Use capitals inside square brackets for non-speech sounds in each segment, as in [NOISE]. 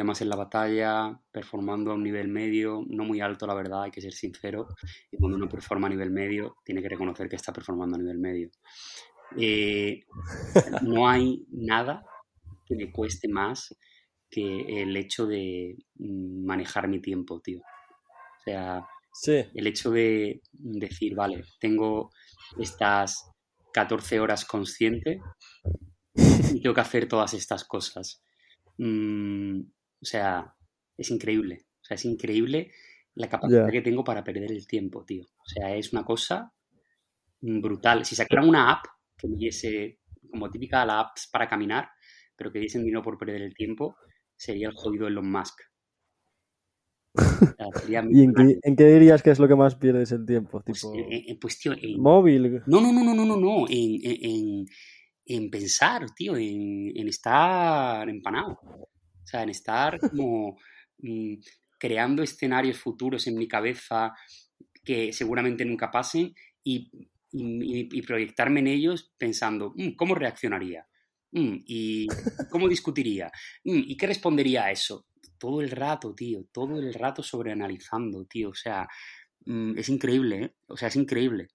problemas en la batalla, performando a un nivel medio, no muy alto, la verdad, hay que ser sincero. Y cuando uno performa a nivel medio, tiene que reconocer que está performando a nivel medio. Eh, no hay nada que me cueste más que el hecho de mm, manejar mi tiempo, tío. O sea, el hecho de decir, vale, tengo estas 14 horas consciente y tengo que hacer todas estas cosas. Mm, o sea, es increíble. O sea, es increíble la capacidad que tengo para perder el tiempo, tío. O sea, es una cosa brutal. Si sacaran una app que me diese, como típica la apps para caminar, pero que diesen dinero por perder el tiempo, sería el jodido Elon Musk. [LAUGHS] ¿Y en qué, dirías que es lo que más pierdes el tiempo? Pues, tipo... pues, tío, móvil. No, no, no, no, no, no, no. En, en, pensar, tío, en, estar empanado. Sea, en estar como mm, creando escenarios futuros en mi cabeza que seguramente nunca pasen y, proyectarme en ellos pensando, mm, ¿cómo reaccionaría? Mm, ¿Y cómo discutiría? ¿Y qué respondería a eso? todo el rato, tío, todo el rato sobreanalizando, tío, o sea, es increíble, ¿eh? O sea, es increíble.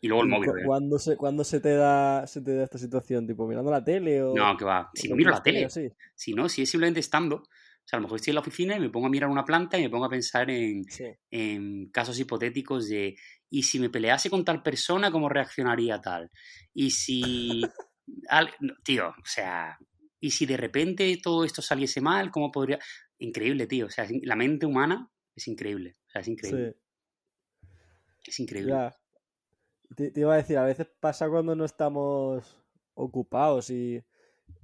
Y luego el móvil. ¿eh? ¿Cuándo se, ¿Cuándo se te da se te da esta situación? ¿Tipo mirando la tele o...? No, que va. Si no miro la tele. Si no, si es simplemente estando... O sea, a lo mejor estoy en la oficina y me pongo a mirar una planta y me pongo a pensar en, en casos hipotéticos de... ¿Y si me pelease con tal persona, cómo reaccionaría tal? Y si... [LAUGHS] Tío, o sea, y si de repente todo esto saliese mal, ¿cómo podría...? Increíble, tío. O sea, la mente humana es increíble. O sea, es increíble. Es increíble. Te, iba a decir, a veces pasa cuando no estamos ocupados y,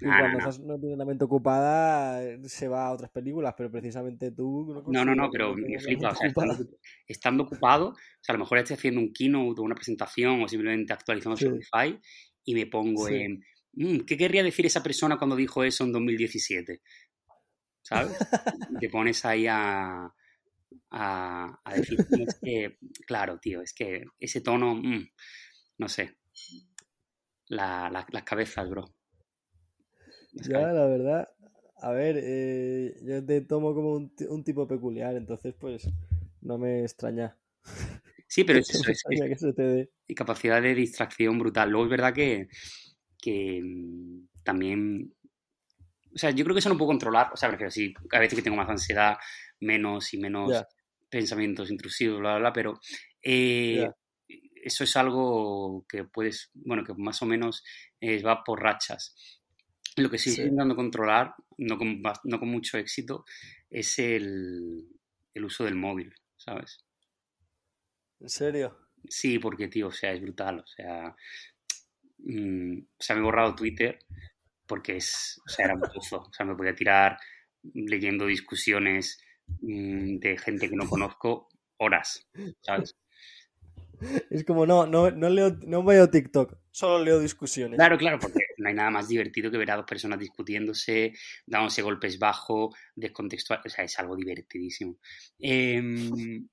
cuando no. no tienes la mente ocupada se va a otras películas, pero precisamente tú... No, no, no, pero me flipa. O sea, estando, ocupado, o sea, a lo mejor estoy haciendo un keynote o una presentación o simplemente actualizando Shopify y me pongo en Mm, ¿qué querría decir esa persona cuando dijo eso en 2017? ¿Sabes? te pones ahí a, a, decir, es que, claro, tío, es que ese tono, mm, no sé, la, las cabezas, bro. ya, la verdad, a ver, eh, yo te tomo como un, un, tipo peculiar, entonces pues no me extraña. Sí, pero [LAUGHS] es eso, es, y capacidad de distracción brutal. Luego es verdad que que mm, también, o sea, yo creo que eso no puedo controlar, o sea, prefiero sí, a veces que tengo más ansiedad, menos y menos pensamientos intrusivos, bla, bla, bla, pero eh, eso es algo que puedes, bueno, que más o menos eh, va por rachas. Lo que sí, estoy intentando controlar, no con, no con mucho éxito, es el, el uso del móvil, ¿sabes? ¿En serio? Sí, porque, tío, o sea, es brutal. O sea, Mm, se me he borrado Twitter porque es, o sea, era [LAUGHS] un pozo. O sea, me podía tirar leyendo discusiones mm, de gente que no conozco horas, ¿sabes? [LAUGHS] Es como, no, no, no, leo, no veo TikTok, solo leo discusiones. Claro, claro, porque no hay nada más divertido que ver a dos personas discutiéndose, dándose golpes bajo, descontextual, o sea, es algo divertidísimo. Em,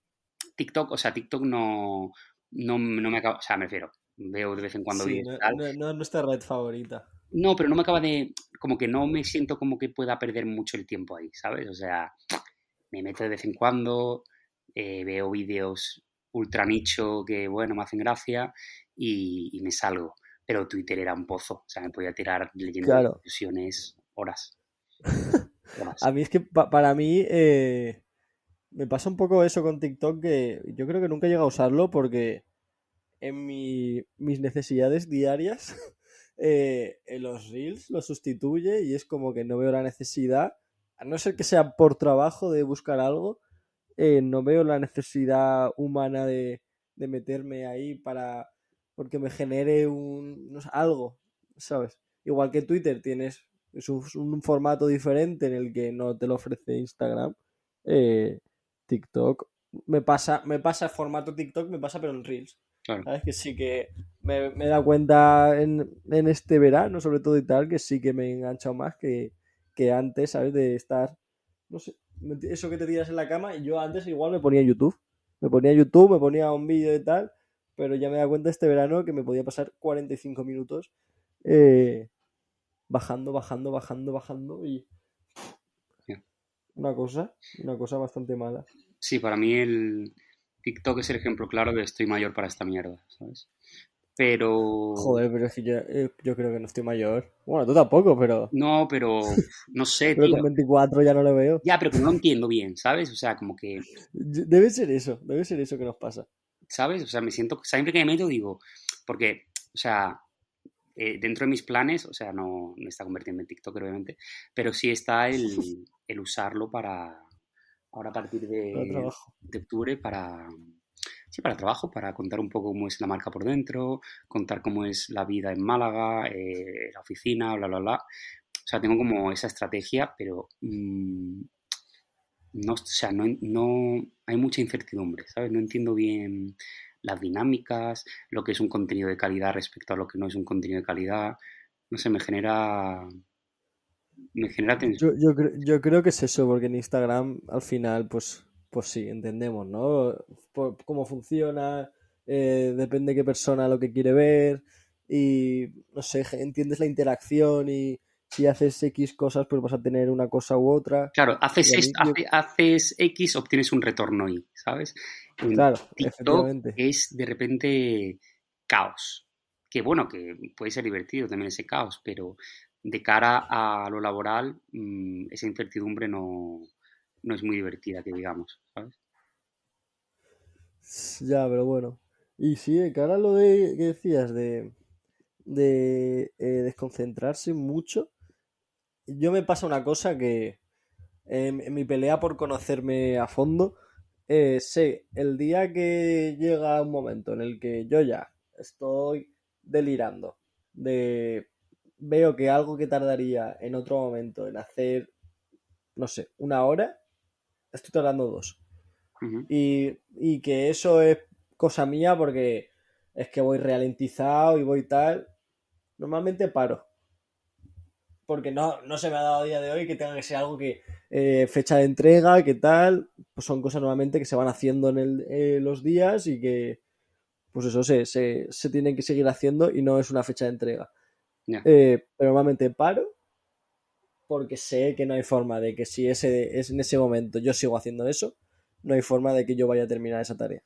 TikTok, o sea, TikTok no, no, no me acaba, o sea, me refiero, veo de vez en cuando sí, no, no, nuestra red favorita. No, pero no me acaba de. Como que no me siento como que pueda perder mucho el tiempo ahí, ¿sabes? O sea, me meto de vez en cuando, eh, veo vídeos ultra nicho que, bueno, me hacen gracia y, me salgo. Pero Twitter era un pozo, o sea, me podía tirar leyendo claro. discusiones horas. [LAUGHS] A mí es que para mí eh, me pasa un poco eso con TikTok que yo creo que nunca he llegado a usarlo porque en mis necesidades diarias, [LAUGHS] eh, en los reels lo sustituye y es como que no veo la necesidad, a no ser que sea por trabajo de buscar algo, eh, no veo la necesidad humana de, meterme ahí para porque me genere un algo, ¿sabes? Igual que Twitter tienes es un, formato diferente en el que no te lo ofrece Instagram, eh, TikTok me pasa me pasa formato TikTok me pasa pero en reels ¿Sabes? Que sí que me, he dado cuenta en, este verano, sobre todo y tal, que sí que me he enganchado más que, antes, ¿sabes? De estar, no sé, eso que te tiras en la cama. Y yo antes igual me ponía YouTube. Me ponía YouTube, me ponía un vídeo y tal, pero ya me he dado cuenta este verano que me podía pasar 45 minutos eh, bajando, bajando, bajando, bajando y una cosa, una cosa bastante mala. Sí, para mí el TikTok es el ejemplo claro de estoy mayor para esta mierda, ¿sabes? Pero. Joder, pero es que yo, eh, yo, creo que no estoy mayor. Bueno, tú tampoco, pero. No, pero. No sé, [LAUGHS] pero con 24 ya no lo veo. Ya, pero que no lo entiendo bien, ¿sabes? O sea, como que. Debe ser eso, debe ser eso que nos pasa. ¿Sabes? O sea, me siento. Siempre que me meto digo. Porque, o sea, eh, dentro de mis planes, o sea, no me está convirtiendo en TikTok, obviamente, pero sí está el, el usarlo para. Ahora a partir de, [LAUGHS] de octubre para sí, para trabajo, para contar un poco cómo es la marca por dentro, contar cómo es la vida en Málaga, eh, la oficina, bla, bla, bla. O sea, tengo como esa estrategia, pero mm, no, o sea, no, no, hay mucha incertidumbre, ¿sabes? No entiendo bien las dinámicas, lo que es un contenido de calidad respecto a lo que no es un contenido de calidad. No sé, me genera me genera tensión. Yo, yo, yo, creo que es eso, porque en Instagram al final, pues pues sí, entendemos, ¿no? cómo funciona, eh, depende de qué persona lo que quiere ver y, no sé, entiendes la interacción y si haces X cosas, pues vas a tener una cosa u otra. Claro, haces, haces X, obtienes un retorno Y, ¿sabes? claro, TikTok es de repente caos. Que bueno, que puede ser divertido también ese caos, pero de cara a lo laboral, mm, esa incertidumbre no, no es muy divertida, que digamos, ¿sabes? Ya, pero bueno. Y sí, cara lo de que decías de, de eh, desconcentrarse mucho, yo me pasa una cosa que en, mi pelea por conocerme a fondo, eh, sé el día que llega un momento en el que yo ya estoy delirando, de veo que algo que tardaría en otro momento en hacer, no sé, una hora, estoy tardando dos. y, que eso es cosa mía porque es que voy ralentizado y voy tal. Normalmente paro. Porque no, no se me ha dado a día de hoy que tenga que ser algo que eh, fecha de entrega, que tal. Pues son cosas normalmente que se van haciendo en el, eh, los días y que, pues eso se, se, se, tienen que seguir haciendo y no es una fecha de entrega. Eh, pero normalmente paro porque sé que no hay forma de que si ese es en ese momento yo sigo haciendo eso, no hay forma de que yo vaya a terminar esa tarea.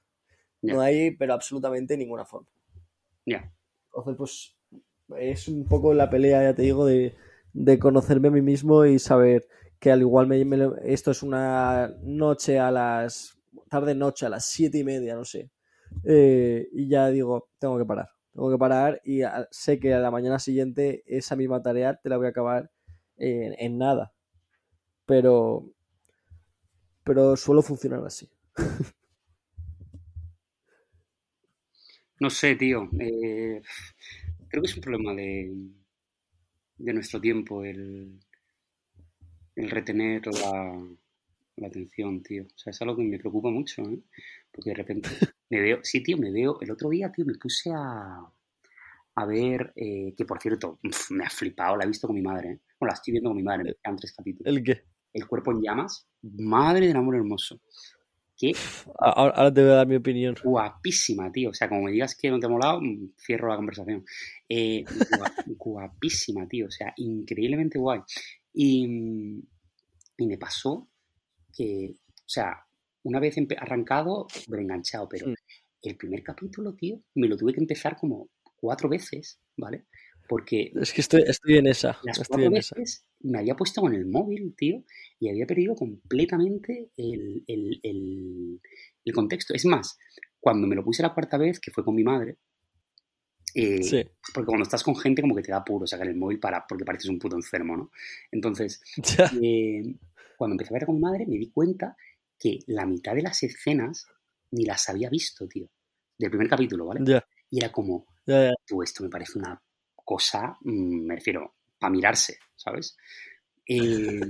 No hay, pero absolutamente ninguna forma. Ya. Entonces, pues es un poco la pelea, ya te digo, de, conocerme a mí mismo y saber que al igual me, esto es una noche a las tarde noche a las siete y media, no sé. Eh, y ya digo, tengo que parar. Tengo que parar y sé que a la mañana siguiente esa misma tarea te la voy a acabar en, nada. Pero, pero suelo funcionar así. No sé, tío. Eh, creo que es un problema de, de nuestro tiempo el, el retener la, la, atención, tío. O sea, es algo que me preocupa mucho, ¿eh? Porque de repente [LAUGHS] me veo, sí, tío, me veo, el otro día, tío, me puse a, a ver, eh, que por cierto, [LAUGHS] me ha flipado, la he visto con mi madre. ¿eh? Bueno, la estoy viendo con mi madre, me quedan tres capítulos. ¿El qué? El cuerpo en llamas. Madre del amor hermoso. ¿Qué? Ahora te voy a dar mi opinión. Guapísima, tío. O sea, como me digas que no te ha molado, mm, cierro la conversación. Eh, [LAUGHS] guapísima, tío. O sea, increíblemente guay. Y, y me pasó que, o sea, una vez arrancado, me enganchado, pero el primer capítulo, tío, me lo tuve que empezar como cuatro veces, ¿vale? Porque... Es que estoy, estoy en esa. Las estoy cuatro veces me había puesto con el móvil, tío, y había perdido completamente el, el, contexto. Es más, cuando me lo puse la cuarta vez, que fue con mi madre, eh, sí. Porque cuando estás con gente como que te da puro sacar el móvil para, porque pareces un puto enfermo, ¿no? Entonces, [LAUGHS] eh, cuando empecé a ver con mi madre me di cuenta que la mitad de las escenas ni las había visto, tío. Del primer capítulo, ¿vale? Y era como, Tú, esto me parece una cosa, mm, me refiero, para mirarse, ¿sabes? [LAUGHS] Eh,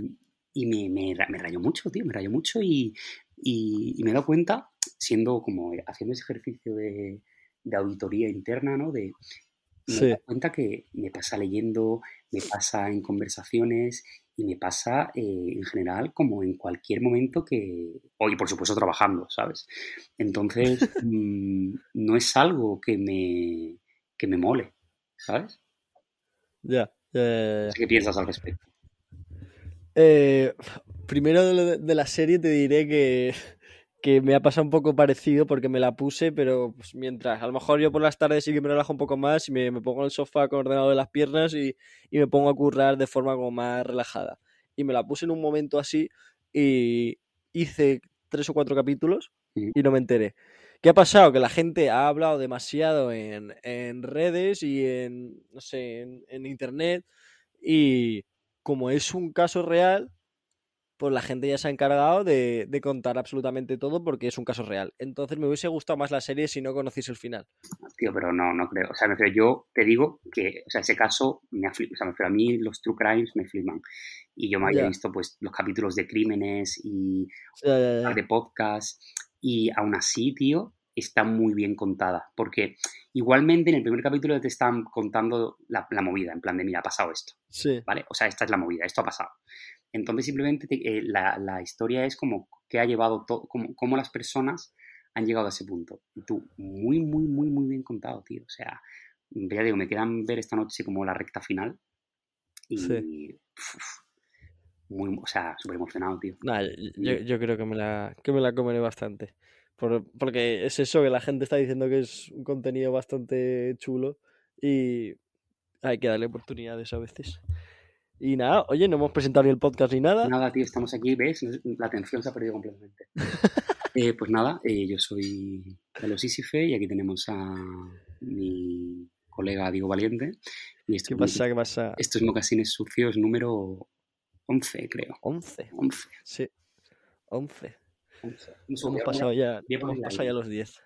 y me, me, rayó mucho, tío, me rayó mucho y, me he dado cuenta, siendo como haciendo ese ejercicio de, auditoría interna, ¿no? De, me he dado cuenta que me pasa leyendo, me pasa en conversaciones y me pasa eh, en general como en cualquier momento que, hoy por supuesto trabajando, ¿sabes? Entonces, [LAUGHS] mm, no es algo que me, que me mole, ¿sabes? Ya, ya, ¿Qué piensas al respecto? Eh, primero de, la serie te diré que, que, me ha pasado un poco parecido porque me la puse, pero pues, mientras, a lo mejor yo por las tardes sí que me relajo un poco más y me, me pongo en el sofá con ordenado de las piernas y, y, me pongo a currar de forma como más relajada. Y me la puse en un momento así y hice tres o cuatro capítulos y no me enteré. ¿Qué ha pasado? Que la gente ha hablado demasiado en, en redes y en, no sé, en, en internet y como es un caso real, pues la gente ya se ha encargado de, contar absolutamente todo porque es un caso real. Entonces me hubiese gustado más la serie si no conociese el final. Tío, pero no, no creo. O sea, yo te digo que, o sea, ese caso me ha. O sea, me a mí los true crimes me flipan. Y yo me había visto, pues, los capítulos de crímenes y de podcast. Y aún así, tío, está muy bien contada. Porque igualmente en el primer capítulo te están contando la, la movida, en plan de, mira, ha pasado esto. Sí. ¿Vale? O sea, esta es la movida, esto ha pasado. Entonces simplemente eh, la, historia es como que ha llevado todo, como, cómo las personas han llegado a ese punto. Y tú, muy, muy, muy, muy bien contado, tío. O sea, ya digo, me quedan ver esta noche como la recta final. Y. muy, o sea, súper emocionado, tío. yo, creo que me la, que me la comeré bastante. porque es eso que la gente está diciendo que es un contenido bastante chulo. Y hay que darle oportunidades a veces. Y nada, oye, no hemos presentado ni el podcast ni nada. Nada, tío, estamos aquí, ¿ves? La atención se ha perdido completamente. [LAUGHS] Eh, pues nada, eh, yo soy Carlos Isife y aquí tenemos a mi colega Diego Valiente. Y ¿Qué pasa? ¿Qué pasa? Estos mocasines sucios número 11, creo. 11. 11. Sí, 11. Hemos pasado ya, hemos pasado ya los 10.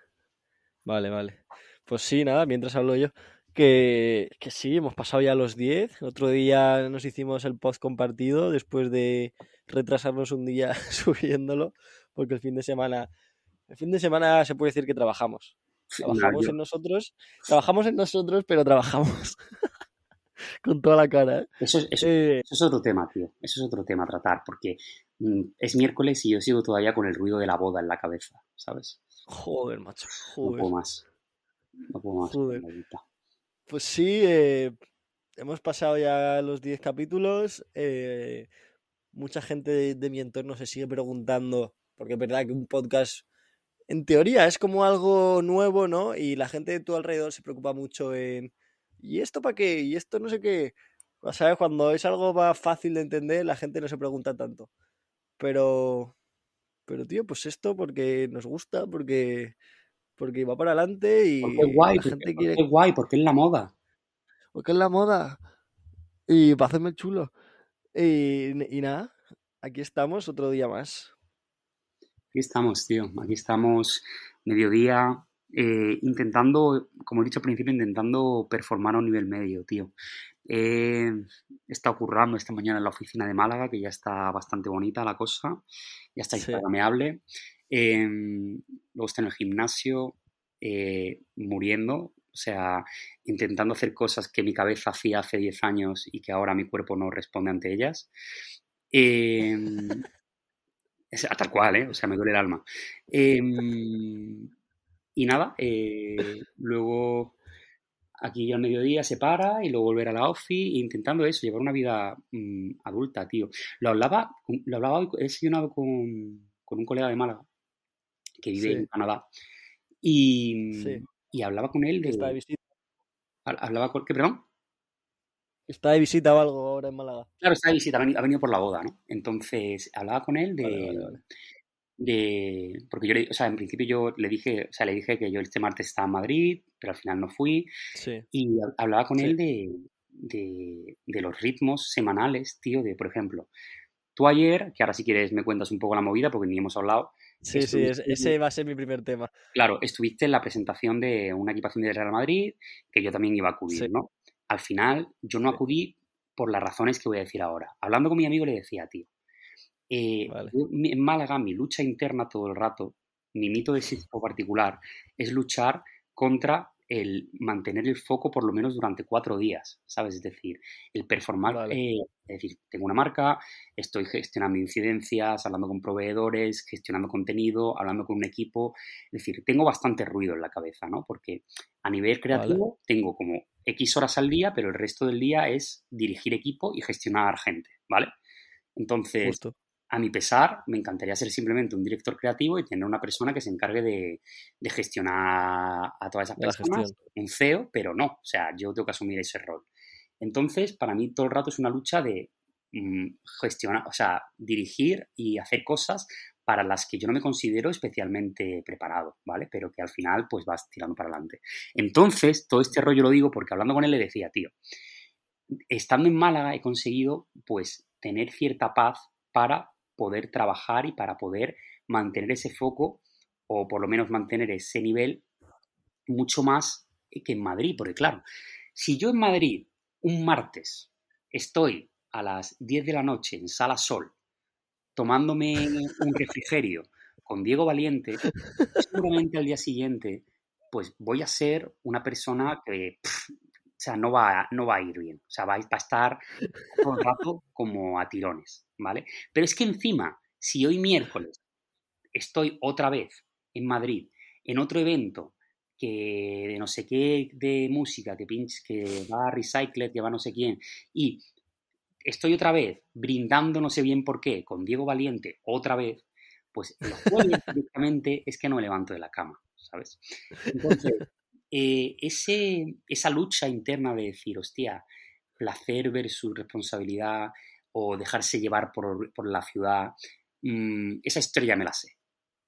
Vale, vale. Pues sí, nada, mientras hablo yo. Que, que, sí, hemos pasado ya los 10. Otro día nos hicimos el post compartido después de retrasarnos un día [LAUGHS] subiéndolo, porque el fin de semana, el fin de semana se puede decir que trabajamos. Trabajamos en nosotros, trabajamos en nosotros, pero trabajamos [LAUGHS] con toda la cara. ¿eh? Eso, eso, eh, eso, es otro tema, tío. Eso es otro tema a tratar, porque mm, es miércoles y yo sigo todavía con el ruido de la boda en la cabeza, ¿sabes? Joder, macho. Joder. No puedo más. No puedo más. Joder. Pues sí, eh, hemos pasado ya los 10 capítulos. Eh, mucha gente de, mi entorno se sigue preguntando, porque es verdad que un podcast, en teoría, es como algo nuevo, ¿no? Y la gente de tu alrededor se preocupa mucho en, ¿y esto para qué? ¿Y esto no sé qué? O sea, cuando es algo más fácil de entender, la gente no se pregunta tanto. Pero, pero tío, pues esto porque nos gusta, porque porque va para adelante y porque es guay, la gente quiere... es guay, porque es la moda. Porque es la moda. Y para hacerme chulo. Y, nada, aquí estamos otro día más. Aquí estamos, tío. Aquí estamos mediodía, eh, intentando, como he dicho al principio, intentando performar a un nivel medio, tío. He estado currando esta mañana en la oficina de Málaga, que ya está bastante bonita la cosa, ya está instagramable. Em, luego está en el gimnasio, eh, muriendo, o sea, intentando hacer cosas que mi cabeza hacía hace 10 años y que ahora mi cuerpo no responde ante ellas. Em, [LAUGHS] es, tal cual, ¿eh? O sea, me duele el alma. Em, y nada, eh, luego aquí al mediodía se para y luego volver a la ofi intentando eso, llevar una vida mm, adulta, tío. Lo hablaba, lo hablaba hoy, he sesionado con, con un colega de Málaga que vive en Canadá. Y, y hablaba con él de... Está de visita. Hablaba con... ¿Qué, perdón? Está de visita o algo ahora en Málaga. Claro, está de visita, ha venido, por la boda, ¿no? Entonces, hablaba con él de... de porque yo o sea, en principio yo le dije, o sea, le dije que yo este martes estaba en Madrid, pero al final no fui. Sí. Y hablaba con él de, de, de, los ritmos semanales, tío, de, por ejemplo, tú ayer, que ahora si quieres me cuentas un poco la movida, porque ni hemos hablado, Sí, sí, ese va a ser mi primer tema. Claro, estuviste en la presentación de una equipación de Real Madrid, que yo también iba a acudir, ¿no? Al final, yo no acudí por las razones que voy a decir ahora. Hablando con mi amigo le decía, tío, eh, en Málaga mi lucha interna todo el rato, mi mito de éxito particular, es luchar contra el mantener el foco por lo menos durante cuatro días, ¿sabes? Es decir, el performar, eh, es decir, tengo una marca, estoy gestionando incidencias, hablando con proveedores, gestionando contenido, hablando con un equipo, es decir, tengo bastante ruido en la cabeza, ¿no? Porque a nivel creativo tengo como X horas al día, pero el resto del día es dirigir equipo y gestionar gente, ¿vale? Entonces, a mi pesar, me encantaría ser simplemente un director creativo y tener una persona que se encargue de, gestionar a todas esas personas, un CEO, pero no, o sea, yo tengo que asumir ese rol. Entonces, para mí todo el rato es una lucha de mm, gestionar, o sea, dirigir y hacer cosas para las que yo no me considero especialmente preparado, ¿vale? Pero que al final pues vas tirando para adelante. Entonces, todo este rollo lo digo porque hablando con él le decía, tío, estando en Málaga he conseguido pues tener cierta paz para poder trabajar y para poder mantener ese foco o por lo menos mantener ese nivel mucho más que en Madrid, porque claro, si yo en Madrid un martes estoy a las 10 de la noche en Sala Sol tomándome un refrigerio con Diego Valiente, seguramente al día siguiente pues voy a ser una persona que sea, no va, no va a ir bien. O sea, va a estar todo el rato [LAUGHS] como a tirones, ¿vale? Pero es que encima, si hoy miércoles estoy otra vez en Madrid, en otro evento que de no sé qué de música, que pinch, que va a Recycler, que va no sé quién, y estoy otra vez brindando no sé bien por qué con Diego Valiente otra vez, pues el jueves [LAUGHS] directamente es que no me levanto de la cama, ¿sabes? Entonces, eh, ese, esa lucha interna de decir, hostia, placer versus responsabilidad o dejarse llevar por, por la ciudad, mm, esa historia me la sé.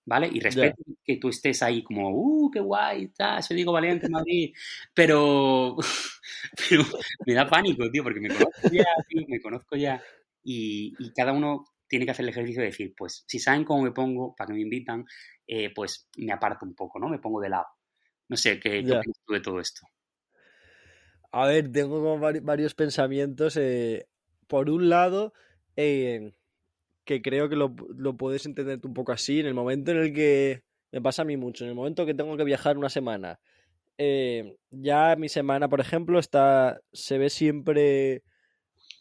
¿Vale? Y respeto que tú estés ahí como, ¡uh, qué guay! Está, soy digo valiente Madrid. Pero, [LAUGHS] pero me da pánico, tío, porque me conozco ya, me conozco ya. Y, y, cada uno tiene que hacer el ejercicio de decir, pues, si saben cómo me pongo, para que me invitan, eh, pues me aparto un poco, ¿no? Me pongo de lado. No sé, ¿qué, opinas tú de todo esto? A ver, tengo como varios pensamientos. Eh, por un lado, eh, que creo que lo, puedes entender un poco así, en el momento en el que me pasa a mí mucho, en el momento que tengo que viajar una semana, eh, ya mi semana, por ejemplo, está se ve siempre,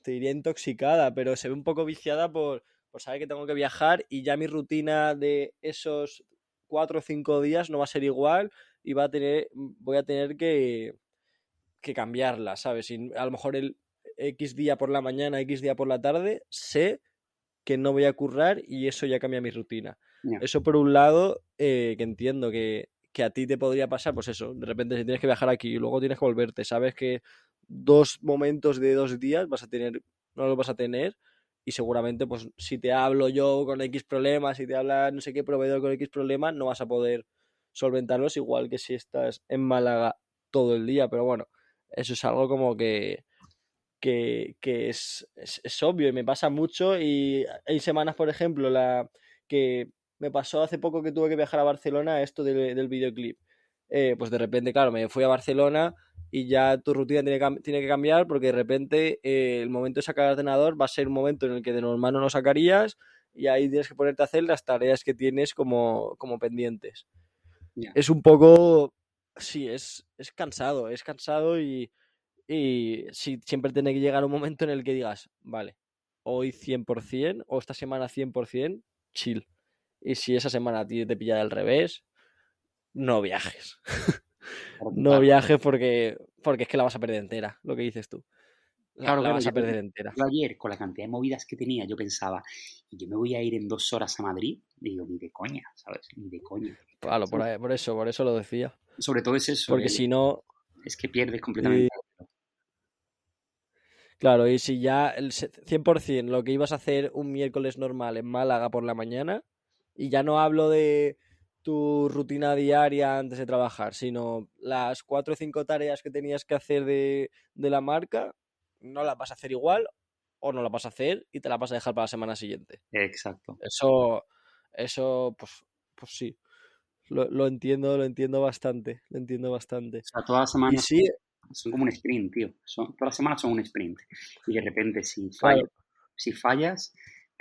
te diría intoxicada, pero se ve un poco viciada por, por saber que tengo que viajar y ya mi rutina de esos cuatro o cinco días no va a ser igual y va a tener, voy a tener que, que cambiarla, ¿sabes? Y a lo mejor el X día por la mañana, X día por la tarde, sé que no voy a currar y eso ya cambia mi rutina. Eso por un lado, eh, que entiendo que, que, a ti te podría pasar, pues eso, de repente si tienes que viajar aquí y luego tienes que volverte, sabes que dos momentos de dos días vas a tener, no los vas a tener y seguramente pues si te hablo yo con X problemas, si te habla no sé qué proveedor con X problemas, no vas a poder solventarlos igual que si estás en Málaga todo el día, pero bueno, eso es algo como que, que, es, es, obvio y me pasa mucho y hay semanas, por ejemplo, la que me pasó hace poco que tuve que viajar a Barcelona esto del, videoclip. Eh, pues de repente, claro, me fui a Barcelona y ya tu rutina tiene que, tiene que cambiar porque de repente eh, el momento de sacar el ordenador va a ser un momento en el que de normal no lo sacarías y ahí tienes que ponerte a hacer las tareas que tienes como, como pendientes. Es un poco, sí, es, es cansado, es cansado y, y sí, siempre tiene que llegar un momento en el que digas, vale, hoy 100% o esta semana 100%, chill. Y si esa semana a ti te pilla al revés, no viajes. [LAUGHS] no viajes porque, porque es que la vas a perder entera, lo que dices tú. Claro, la vas a perder entera. Yo ayer, con la cantidad de movidas que tenía, yo pensaba, y yo me voy a ir en dos horas a Madrid, digo, ni de coña, ¿sabes? Ni de coña. Claro, por, por eso, por eso lo decía. Sobre todo es eso. Porque si no... Es que pierdes completamente. Claro, y si ya el 100% lo que ibas a hacer un miércoles normal en Málaga por la mañana, y ya no hablo de tu rutina diaria antes de trabajar, sino las cuatro o cinco tareas que tenías que hacer de, la marca, no las vas a hacer igual o no las vas a hacer y te las vas a dejar para la semana siguiente. Exacto. Eso, eso pues, pues sí. Lo, entiendo, lo entiendo bastante. Lo entiendo bastante. O sea, todas las semanas. sí, son como un sprint, tío. Son, todas las semanas son un sprint. Y de repente, si fallas, si fallas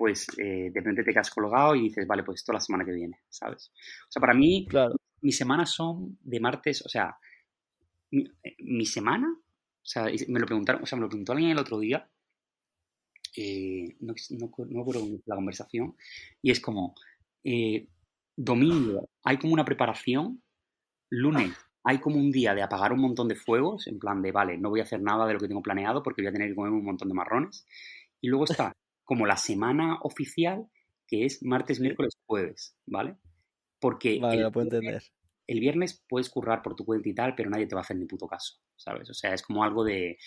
pues eh, de repente te quedas colgado y dices, vale, pues esto la semana que viene, ¿sabes? O sea, para mí, claro. mis semanas son de martes, o sea, mi, eh, semana, o sea, me lo preguntaron, o sea, me lo preguntó alguien el otro día, eh, no, no, no la conversación, y es como, domingo hay como una preparación, lunes hay como un día de apagar un montón de fuegos, en plan de, vale, no voy a hacer nada de lo que tengo planeado porque voy a tener que comer un montón de marrones. Y luego está como la semana oficial que es martes, miércoles, jueves, ¿vale? Porque vale, el, lo puedo entender. El viernes puedes currar por tu cuenta y tal, pero nadie te va a hacer ni puto caso, ¿sabes? O sea, es como algo de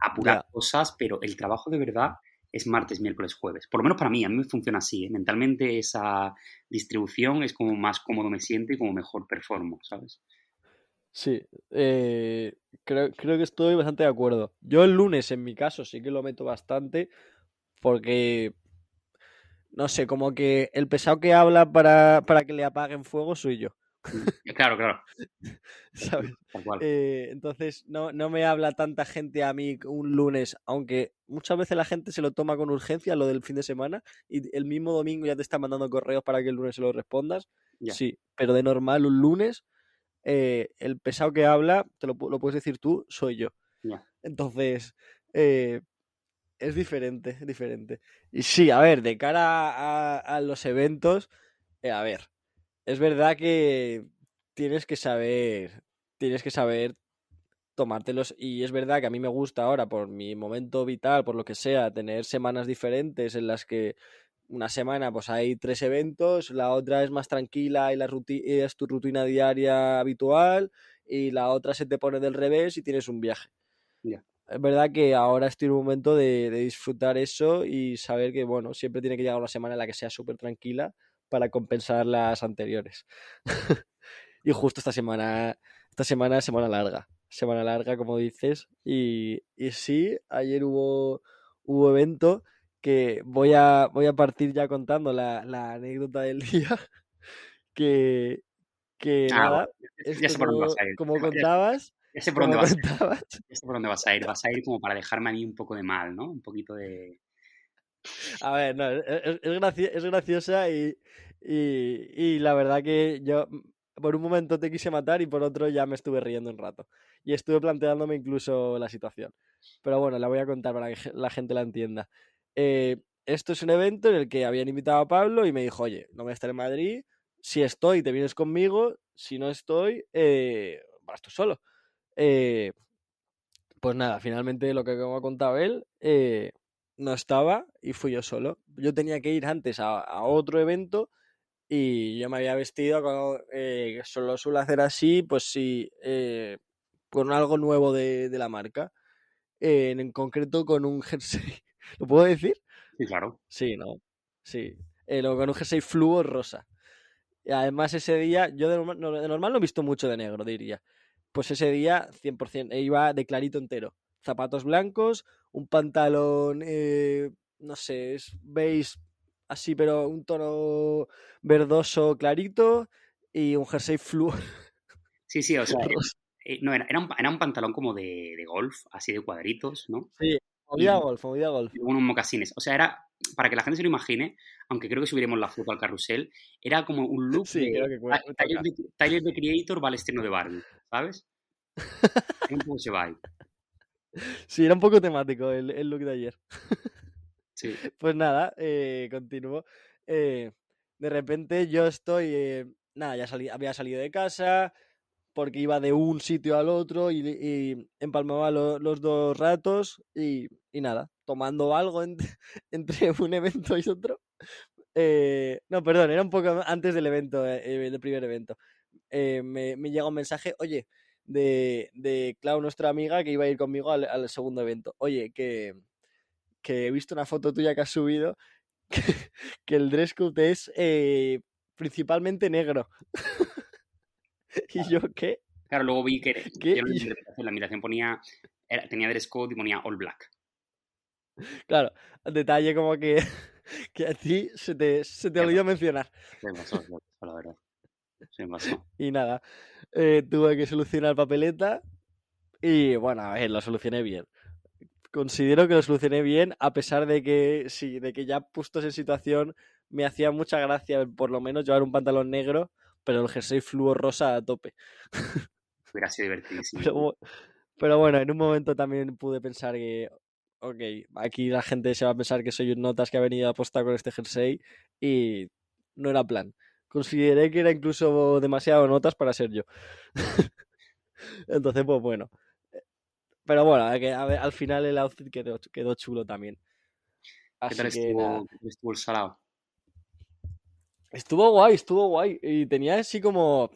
apurar cosas, pero el trabajo de verdad es martes, miércoles, jueves. Por lo menos para mí, a mí me funciona así. ¿eh? Mentalmente esa distribución es como más cómodo me siento y como mejor performo, ¿sabes? Sí, eh, creo, creo que estoy bastante de acuerdo. Yo el lunes, en mi caso, sí que lo meto bastante porque, no sé, como que el pesado que habla para, para que le apaguen fuego soy yo. [LAUGHS] Claro, claro. [LAUGHS] ¿Sabes? Eh, entonces, no, no me habla tanta gente a mí un lunes, aunque muchas veces la gente se lo toma con urgencia, lo del fin de semana, y el mismo domingo ya te está mandando correos para que el lunes se lo respondas. Sí, pero de normal un lunes eh, el pesado que habla, te lo, puedes decir tú, soy yo. Entonces, eh, es diferente, diferente. Y sí, a ver, de cara a, los eventos, a ver, es verdad que tienes que saber, tienes que saber tomártelos y es verdad que a mí me gusta ahora por mi momento vital, por lo que sea, tener semanas diferentes en las que una semana pues hay tres eventos, la otra es más tranquila y la es tu rutina diaria habitual y la otra se te pone del revés y tienes un viaje. Es verdad que ahora estoy en un momento de, disfrutar eso y saber que, bueno, siempre tiene que llegar una semana en la que sea súper tranquila para compensar las anteriores. [LAUGHS] y justo esta semana, esta semana semana larga, semana larga como dices. Y, y sí, ayer hubo, hubo evento que voy a, voy a partir ya contando la, la anécdota del [LAUGHS] día, que, que ah, nada, ya, sé por dónde vas a ir. Como contabas... Ya, sé por dónde vas a ir. Ya sé por dónde vas a ir. Vas a ir como para dejarme a mí un poco de mal, ¿no? Un poquito de... [LAUGHS] A ver, no, es, es, graciosa y, y, y, la verdad que yo por un momento te quise matar y por otro ya me estuve riendo un rato. Y estuve planteándome incluso la situación. Pero bueno, la voy a contar para que la gente la entienda. Eh, esto es un evento en el que habían invitado a Pablo y me dijo, oye, no voy a estar en Madrid, si estoy te vienes conmigo, si no estoy, eh, vas tú solo. Eh, pues nada, finalmente lo que me ha contado él, eh, no estaba y fui yo solo. Yo tenía que ir antes a, otro evento y yo me había vestido, como, eh, solo suelo hacer así, pues sí, con algo nuevo de, de la marca. en concreto con un [LAUGHS] jersey ¿Lo puedo decir? Sí, claro. Sí, ¿no? Sí. Eh, con un jersey fluo rosa. Y además ese día, yo de normal, no, de normal no he visto mucho de negro, diría. Pues ese día 100%, e iba de clarito entero. Zapatos blancos, un pantalón, eh, no sé, veis así, pero un tono verdoso clarito y un jersey [LAUGHS] fluo. Sí, sí, o sea, eh, no, era, era, un, era, un, pantalón como de, de, golf, así de cuadritos, ¿no? Sí, Movida golf, movida golf. unos mocasines. O sea, era, para que la gente se lo imagine, aunque creo que subiremos la foto al carrusel, era como un look sí, de, creo que Tyler, de, Tyler de Creator va al estreno de Barbie, ¿sabes? [LAUGHS] un se va Sí, era un poco temático el, el look de ayer. Sí. [LAUGHS] Pues nada, eh, continúo. Eh, de repente yo estoy, eh, nada, ya salí, había salido de casa, porque iba de un sitio al otro y, empalmaba los dos ratos y, nada, tomando algo [LAUGHS] entre un evento y otro. Eh, no, perdón, era un poco antes del evento, eh, eh, del primer evento. me, llega un mensaje, oye, de, de Clau, nuestra amiga, que iba a ir conmigo al, segundo evento. Oye, que, que, he visto una foto tuya que has subido, [LAUGHS] que, el dress code es principalmente negro. [LAUGHS] ¿Y yo qué? Claro, luego vi que, ¿Qué? la invitación ponía, tenía dress code y ponía all black. Claro, detalle como que, [LAUGHS] que a ti se te, se te olvidó mencionar. Pasó, la verdad. [LAUGHS] Y nada, eh, tuve que solucionar papeleta y bueno, a ver, lo solucioné bien. Considero que lo solucioné bien, a pesar de que sí, de que ya puestos en situación me hacía mucha gracia por lo menos llevar un pantalón negro pero el jersey fluo rosa a tope. [LAUGHS] Hubiera sido divertidísimo. Pero, bueno, en un momento también pude pensar que, ok, aquí la gente se va a pensar que soy un notas que ha venido a apostar con este jersey y no era plan. Consideré que era incluso demasiado notas para ser yo. [LAUGHS] Entonces, pues bueno. Pero bueno, al final el outfit quedó, quedó chulo también. ¿Qué tal estuvo, estuvo el salado? Estuvo guay, estuvo guay. Y tenía así como.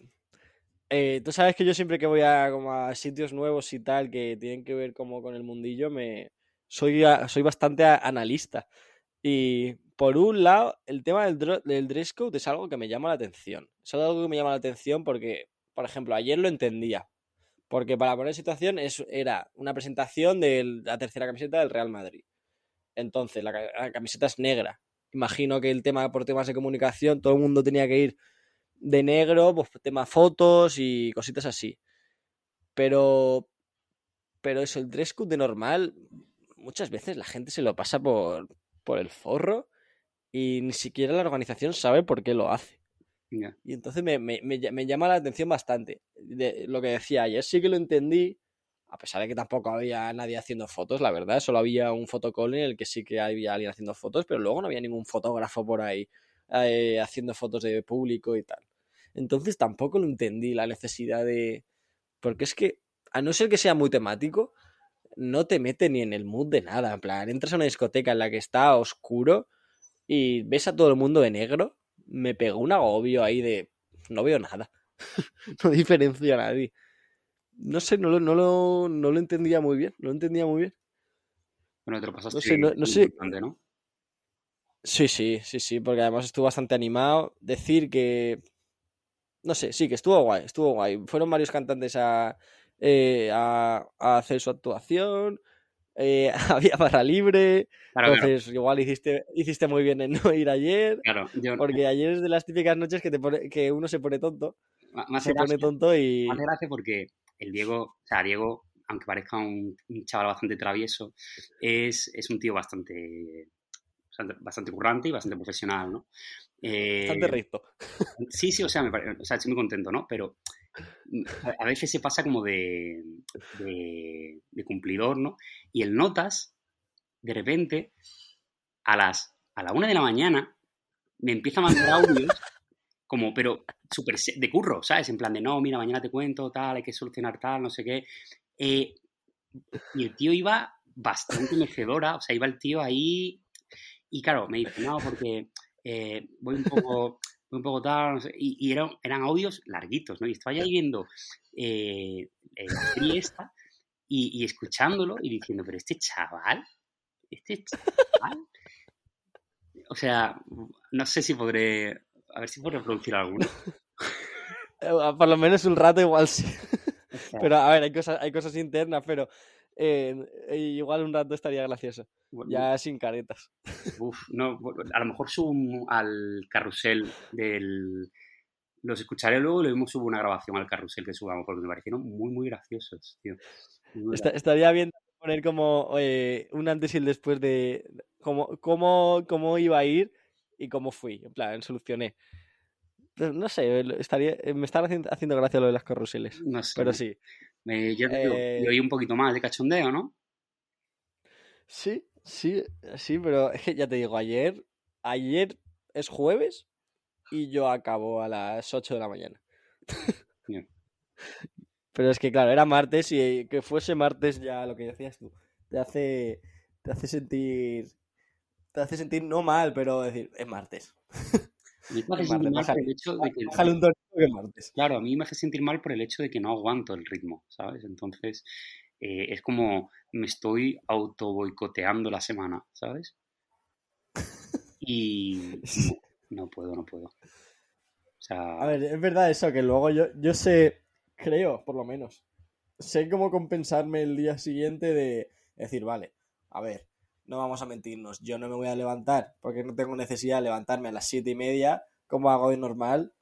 Eh, tú sabes que yo siempre que voy a, como a sitios nuevos y tal, que tienen que ver como con el mundillo, me soy, soy bastante analista. Y por un lado, el tema del, del dress code es algo que me llama la atención. Es algo que me llama la atención porque, por ejemplo, ayer lo entendía. Porque para poner situación es, era una presentación de la tercera camiseta del Real Madrid. Entonces, la, camiseta es negra. Imagino que el tema por temas de comunicación, todo el mundo tenía que ir de negro, pues tema fotos y cositas así. Pero, pero eso, el dress code de normal, muchas veces la gente se lo pasa por, por el forro y ni siquiera la organización sabe por qué lo hace. Y entonces me, llama la atención bastante. De, lo que decía ayer sí que lo entendí, a pesar de que tampoco había nadie haciendo fotos, la verdad, solo había un fotocall en el que sí que había alguien haciendo fotos, pero luego no había ningún fotógrafo por ahí eh, haciendo fotos de público y tal. Entonces tampoco lo entendí la necesidad de... Porque es que, a no ser que sea muy temático, no te mete ni en el mood de nada. En plan, entras a una discoteca en la que está oscuro y ves a todo el mundo de negro me pegó un agobio ahí de no veo nada. [LAUGHS] no diferencio a nadie. No sé, no lo, no, lo, no lo entendía muy bien. No lo entendía muy bien. Bueno, te lo pasaste no sé, no, sé. ¿no? Sí, sí, sí, sí, porque además estuvo bastante animado. Decir que. No sé, sí, que estuvo guay, estuvo guay. Fueron varios cantantes a, eh, a, a hacer su actuación. Eh, [LAUGHS] había barra libre. entonces, igual hiciste, hiciste muy bien en no ir ayer. Porque ayer es de las típicas noches que, te que uno se pone tonto. Más se pone tonto y. Más gracia porque el Diego, o sea, Diego, aunque parezca un, chaval bastante travieso, es, es un tío bastante bastante currante y bastante profesional, ¿no? bastante eh, recto. Sí, sí, o sea, me o sea, estoy muy contento, ¿no? Pero a veces se pasa como de, de, cumplidor, ¿no? Y el notas, de repente, a las a la una de la mañana, me empieza a mandar audios, [LAUGHS] como, pero súper de curro, ¿sabes? En plan de, no, mira, mañana te cuento, tal, hay que solucionar tal, no sé qué. Eh, y el tío iba bastante mecedora, o sea, iba el tío ahí, y claro, me dice, no, porque eh, voy un poco un poco tal, y, eran, eran, audios larguitos, ¿no? Y estaba ya viendo eh, la serie esta y, escuchándolo y diciendo, pero este chaval, este chaval, o sea, no sé si podré, a ver si puedo reproducir alguno. [LAUGHS] Eh, por lo menos un rato igual sí. Pero a ver, hay cosas, hay cosas internas, pero eh, igual un rato estaría gracioso. ya sin caretas. Uf, no, a lo mejor subo al carrusel del. Los escucharé luego y luego subo una grabación al carrusel que subamos porque me parecieron muy, muy graciosos, tío. estaría bien poner como un antes y el después de cómo, cómo, cómo iba a ir y cómo fui. En plan, solucioné. No sé, estaría, me están haciendo, gracia lo de las carruseles. No sé. Pero sí. Me, yo eh, oí un poquito más de cachondeo, ¿no? Sí, sí, sí, pero [LAUGHS] es que ya te digo, ayer, ayer es jueves y yo acabo a las 8 de la mañana. [LAUGHS] Pero es que claro, era martes y que fuese martes ya lo que decías tú, te hace, te hace sentir, te hace sentir no mal, pero decir, es martes. [LAUGHS] Claro, a mí me hace sentir mal por el hecho de que no aguanto el ritmo, ¿sabes? Entonces, eh, es como me estoy auto boicoteando la semana, ¿sabes? Y [LAUGHS] no, puedo, no puedo. A ver, es verdad eso, que luego yo, yo sé, creo, por lo menos, sé cómo compensarme el día siguiente de decir, vale, a ver, no vamos a mentirnos, yo no me voy a levantar porque no tengo necesidad de levantarme a las siete y media como hago de normal,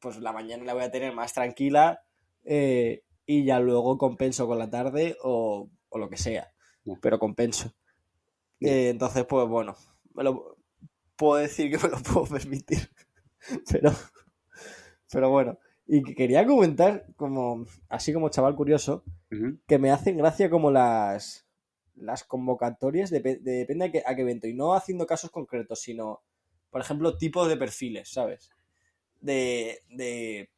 pues la mañana la voy a tener más tranquila eh, y ya luego compenso con la tarde o, lo que sea, pero compenso. Eh, entonces, pues bueno, me lo, puedo decir que me lo [LAUGHS] puedo permitir, pero, pero bueno. Y que quería comentar, como así como chaval curioso, que me hacen gracia como las, las convocatorias depende a qué, evento. Y no haciendo casos concretos, sino, por ejemplo, tipos de perfiles, ¿sabes? De. de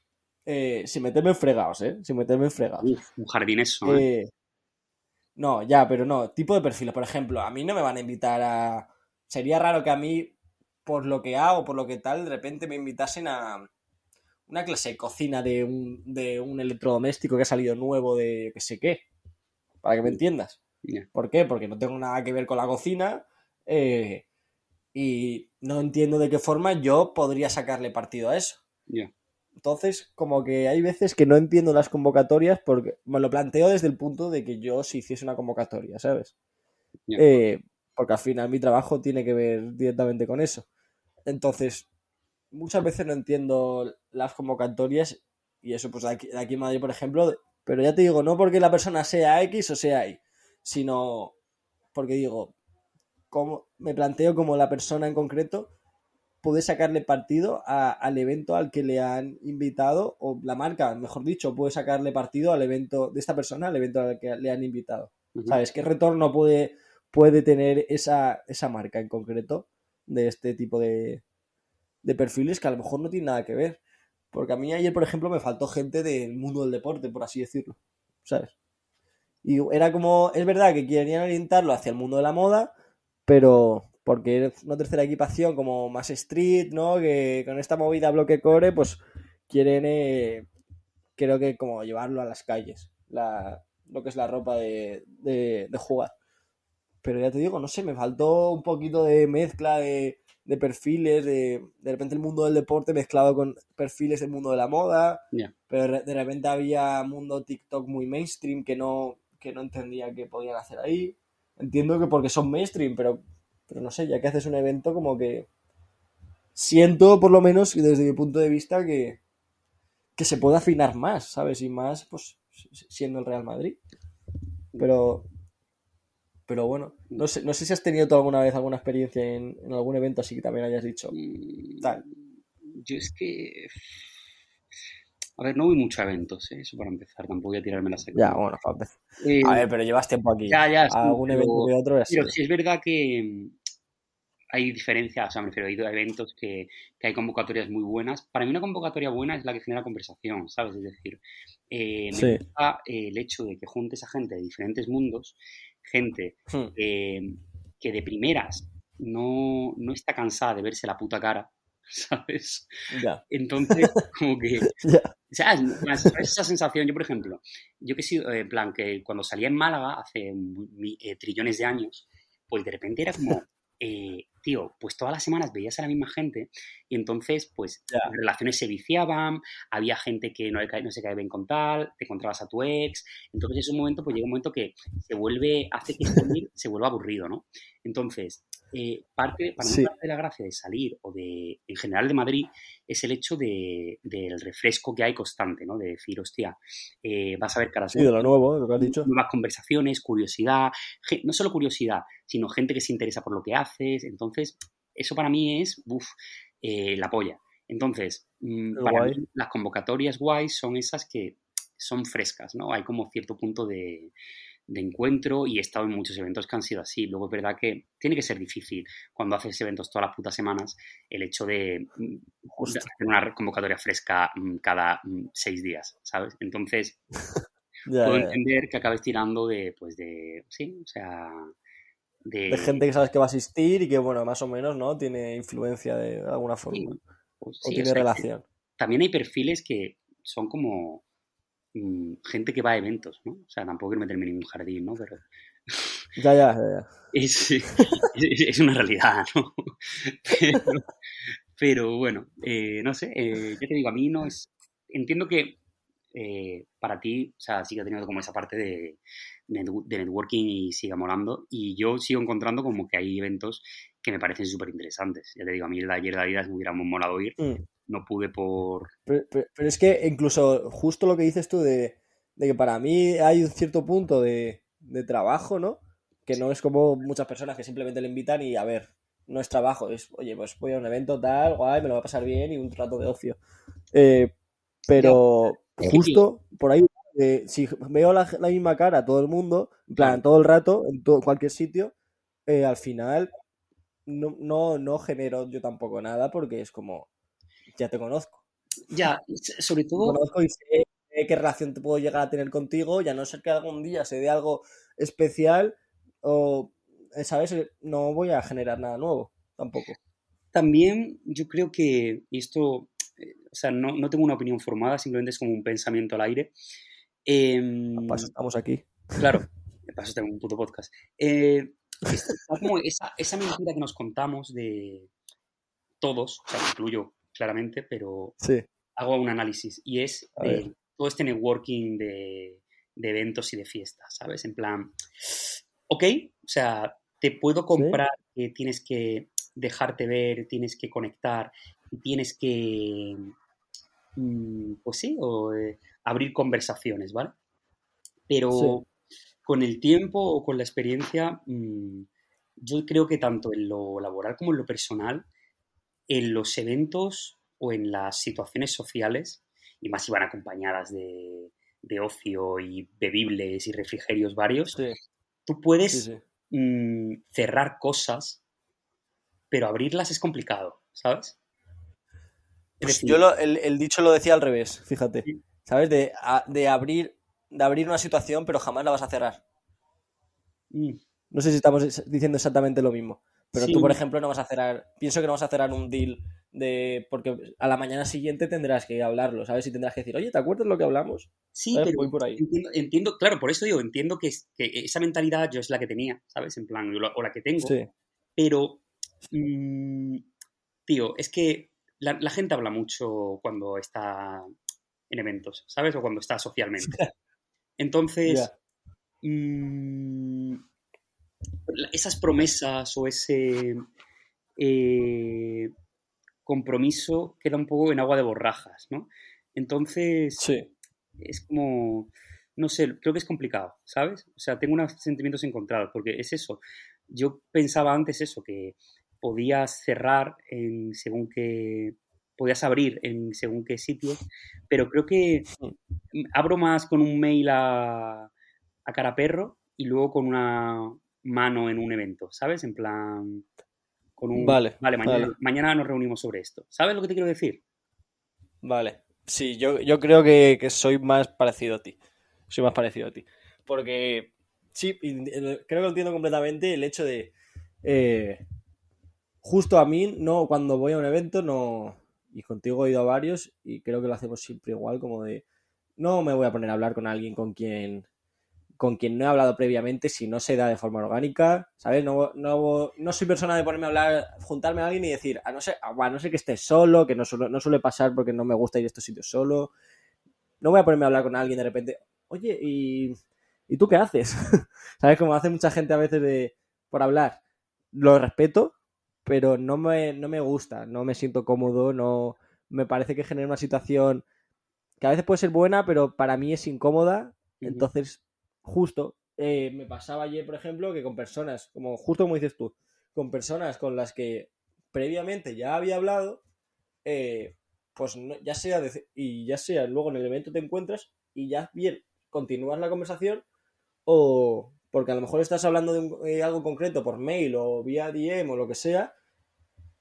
eh, sin meterme en fregados, ¿eh? Sin meterme en fregados. un jardín eso, ¿eh? ¿eh? No, ya, pero no. Tipo de perfiles. Por ejemplo, a mí no me van a invitar a. Sería raro que a mí por lo que hago, por lo que tal, de repente me invitasen a una clase de cocina de un, de un electrodoméstico que ha salido nuevo de que sé qué. Para que me entiendas. ¿Por qué? Porque no tengo nada que ver con la cocina eh, y no entiendo de qué forma yo podría sacarle partido a eso. Entonces, como que hay veces que no entiendo las convocatorias porque me lo planteo desde el punto de que yo si hiciese una convocatoria, ¿sabes? Eh, porque al final mi trabajo tiene que ver directamente con eso. Entonces, muchas veces no entiendo las convocatorias y eso, pues aquí, aquí en Madrid, por ejemplo, pero ya te digo, no porque la persona sea X o sea Y, sino porque digo, como, me planteo como la persona en concreto puede sacarle partido al evento al que le han invitado, o la marca, mejor dicho, puede sacarle partido al evento de esta persona, al evento al que le han invitado. ¿Sabes? ¿Qué retorno puede, puede tener esa, esa marca en concreto de este tipo de, de perfiles que a lo mejor no tienen nada que ver? Porque a mí ayer, por ejemplo, me faltó gente del mundo del deporte, por así decirlo. ¿Sabes? Y era como, es verdad que querían orientarlo hacia el mundo de la moda, pero porque es una tercera equipación como más street, ¿no? Que con esta movida bloque core, pues quieren, eh, creo que como llevarlo a las calles, la, lo que es la ropa de, de, jugar. Pero ya te digo, no sé, me faltó un poquito de mezcla de, de perfiles, de, de repente el mundo del deporte mezclado con perfiles del mundo de la moda, pero de repente había mundo TikTok muy mainstream que no, que no entendía qué podían hacer ahí. Entiendo que porque son mainstream, pero pero no sé, ya que haces un evento como que siento por lo menos desde mi punto de vista que, que se puede afinar más, ¿sabes? Y más pues siendo el Real Madrid. Pero pero bueno, no sé, no sé si has tenido tú alguna vez alguna experiencia en, algún evento así que también hayas dicho. Mm, tal. Yo es que a ver, no voy mucho a eventos, ¿eh? eso para empezar, tampoco voy a tirarme la sección. Ya, bueno, eh, a ver, pero llevas tiempo aquí. Ya, ya. algún evento de otro. Pero sí es verdad que mm, hay diferencias, o sea, me refiero, a eventos que, que, hay convocatorias muy buenas. Para mí una convocatoria buena es la que genera conversación, ¿sabes? Es decir, eh, me gusta el hecho de que juntes a gente de diferentes mundos, gente hmm. que de primeras no, no está cansada de verse la puta cara, [LAUGHS] ¿sabes? Entonces, como que... [LAUGHS] ¿sabes? Esa sensación, yo por ejemplo, yo que sido, en plan, que cuando salía en Málaga hace eh, trillones de años, pues de repente era como, [LAUGHS] eh, tío, pues todas las semanas veías a la misma gente y entonces, pues, las relaciones se viciaban, había gente que no, no se cae bien con tal, te encontrabas a tu ex, entonces es un momento, pues llega un momento que se vuelve, hace que se vuelva aburrido, ¿no? Entonces, eh, parte, para mí parte de la gracia de salir o de, en general de Madrid, es el hecho de, del refresco que hay constante, ¿no? De decir, hostia, eh, vas a ver caras sí, de lo nuevo, lo que has dicho. Nuevas conversaciones, curiosidad, no solo curiosidad, sino gente que se interesa por lo que haces. Entonces, eso para mí es, uff, eh, la polla. Entonces, mm, para mí, las convocatorias guays son esas que son frescas, ¿no? Hay como cierto punto de, de encuentro y he estado en muchos eventos que han sido así. Luego es verdad que tiene que ser difícil cuando haces eventos todas las putas semanas el hecho de, mm, hacer una convocatoria fresca mm, cada mm, seis días, ¿sabes? Entonces, [LAUGHS] puedo entender que acabes tirando de, pues de, sí, o sea... De, gente que sabes que va a asistir y que, bueno, más o menos, ¿no? Tiene influencia de alguna forma. Pues o tiene relación. También hay perfiles que son como gente que va a eventos, ¿no? O sea, tampoco quiero meterme en ningún jardín, ¿no? Pero... [LAUGHS] Ya, ya, ya. [LAUGHS] Es, es, una realidad, ¿no? Pero, bueno, eh, no sé, eh, yo te digo, a mí no es... Entiendo que eh, para ti, o sea, sigue teniendo como esa parte de, de, networking y siga molando. Y yo sigo encontrando como que hay eventos que me parecen súper interesantes. Ya te digo, a mí el de ayer de Adidas me hubiera molado ir. Mm no pude por... Pero, es que incluso justo lo que dices tú de, que para mí hay un cierto punto de, trabajo, ¿no? Que no es como muchas personas que simplemente le invitan y a ver, no es trabajo, es, oye, pues voy a un evento tal, guay, me lo va a pasar bien y un trato de ocio. Eh, pero justo por ahí, eh, si veo la, misma cara todo el mundo, en plan, todo el rato, en todo, cualquier sitio, eh, al final no, no, no genero yo tampoco nada porque es como, ya te conozco. Ya, sobre todo. Te conozco y sé qué relación te puedo llegar a tener contigo, ya no sé que algún día se dé algo especial o, ¿sabes? No voy a generar nada nuevo tampoco. también yo creo que, esto, eh, o sea, no, no, tengo una opinión formada, simplemente es como un pensamiento al aire. Eh, paso estamos aquí. Claro, [LAUGHS] de paso tengo un puto podcast. Eh, como esa, esa mentira que nos contamos de todos, o sea, incluyo claramente, pero sí. hago un análisis y es de todo este networking de, de, eventos y de fiestas, ¿sabes? En plan, ok, o sea, te puedo comprar que tienes que dejarte ver, tienes que conectar, tienes que, mm, pues sí, o, eh, abrir conversaciones, ¿vale? Pero con el tiempo o con la experiencia, mm, yo creo que tanto en lo laboral como en lo personal, en los eventos o en las situaciones sociales, y más si van acompañadas de, ocio y bebibles y refrigerios varios, tú puedes mm, cerrar cosas, pero abrirlas es complicado, ¿sabes? Pues yo el, dicho lo decía al revés, fíjate. ¿Sabes? De, de, abrir, de abrir una situación, pero jamás la vas a cerrar. Mm. No sé si estamos diciendo exactamente lo mismo. Pero tú, por ejemplo, no vas a cerrar. Pienso que no vas a cerrar un deal de. Porque a la mañana siguiente tendrás que hablarlo, ¿sabes? Y tendrás que decir, oye, ¿te acuerdas lo que hablamos? Sí, pero Voy por ahí. Entiendo, claro, por eso digo, entiendo que, esa mentalidad yo es la que tenía, ¿sabes? En plan, o la que tengo. Sí. Pero. Mm, tío, es que la, gente habla mucho cuando está en eventos, ¿sabes? O cuando está socialmente. [LAUGHS] Entonces, esas promesas o ese eh, compromiso queda un poco en agua de borrajas, ¿no? Entonces, es como, no sé, creo que es complicado, ¿sabes? O sea, tengo unos sentimientos encontrados, porque es eso. Yo pensaba antes eso, que podías cerrar en según qué podías abrir en según qué sitios, pero creo que abro más con un mail a, a cara perro y luego con una mano en un evento, ¿sabes? En plan, con un... Vale, vale, mañana, nos reunimos sobre esto. ¿Sabes lo que te quiero decir? Vale, sí, yo, yo creo que, soy más parecido a ti. Soy más parecido a ti. Porque, sí, creo que entiendo completamente el hecho de... Eh, justo a mí, no, cuando voy a un evento, no, y contigo he ido a varios y creo que lo hacemos siempre igual, como de no me voy a poner a hablar con alguien con quien con quien no he hablado previamente si no se da de forma orgánica, ¿sabes? No, no, no soy persona de ponerme a hablar, juntarme a alguien y decir, a no ser, a no sé que estés solo, que no, no suele pasar porque no me gusta ir a estos sitios solo. No voy a ponerme a hablar con alguien de repente, oye, ¿y, ¿y tú qué haces? [LAUGHS] ¿Sabes? Como hace mucha gente a veces de, por hablar. Lo respeto, pero no me, no me gusta, no me siento cómodo, no me parece que genera una situación que a veces puede ser buena, pero para mí es incómoda. Entonces, justo, eh, me pasaba ayer, por ejemplo, que con personas, como justo como dices tú, con personas con las que previamente ya había hablado, eh, pues ya sea, y ya sea luego en el evento te encuentras y ya bien continúas la conversación o, porque a lo mejor estás hablando de, eh, algo concreto por mail o vía DM o lo que sea,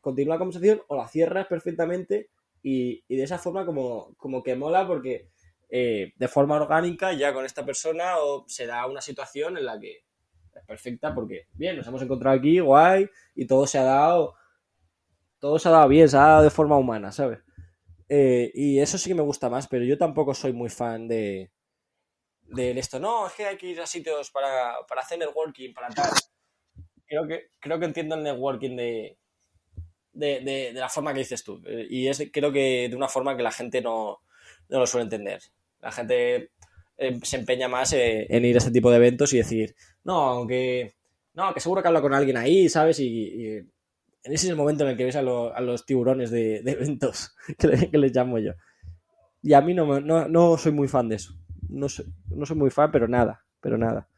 continúa la conversación o la cierras perfectamente y, de esa forma como, como que mola porque eh, de forma orgánica ya con esta persona o se da una situación en la que es perfecta porque, bien, nos hemos encontrado aquí, guay, y todo se ha dado, todo se ha dado bien, se ha dado de forma humana, ¿sabes? Eh, y eso sí que me gusta más, pero yo tampoco soy muy fan de, de esto, no, es que hay que ir a sitios para, hacer networking, para tal. Creo que, creo que entiendo el networking de, de, la forma que dices tú. Y es creo que de una forma que la gente no, lo suele entender. La gente eh, se empeña más eh, en ir a este tipo de eventos y decir, no, aunque, no, que seguro que habla con alguien ahí, ¿sabes? Y, en ese es el momento en el que ves a, los tiburones de, eventos, [LAUGHS] que, les llamo yo. Y a mí no, no, no soy muy fan de eso no soy, no soy muy fan, pero nada, pero nada.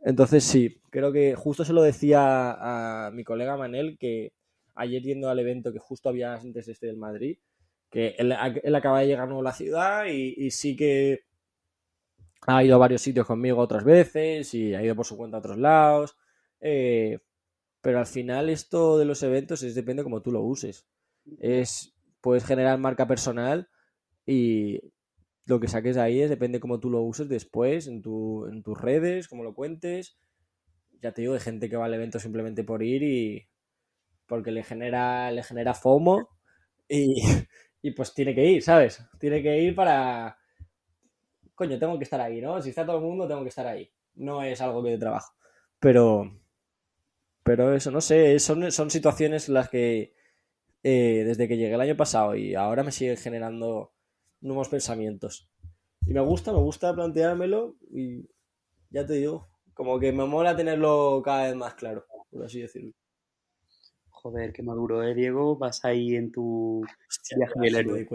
Entonces sí, creo que justo se lo decía a mi colega Manel que ayer yendo al evento que justo había antes este del Madrid, que él, acaba de llegar nuevo a la ciudad y, sí que ha ido a varios sitios conmigo otras veces y ha ido por su cuenta a otros lados. Eh, pero al final esto de los eventos es depende como tú lo uses. Es, puedes generar marca personal y lo que saques ahí es depende cómo tú lo uses después en, tu, en tus redes, cómo lo cuentes. Ya te digo, de gente que va al evento simplemente por ir y, porque le genera, le genera FOMO y, y pues tiene que ir, ¿sabes? Tiene que ir para... Coño, tengo que estar ahí, ¿no? Si está todo el mundo, tengo que estar ahí. No es algo que de trabajo. Pero... Pero eso, no sé, son, son situaciones las que eh, desde que llegué el año pasado y ahora me siguen generando nuevos pensamientos. Y me gusta, me gusta planteármelo y ya te digo, como que me mola tenerlo cada vez más claro, por así decirlo. Joder, qué maduro, ¿eh, Diego? Vas ahí en tu viaje del héroe.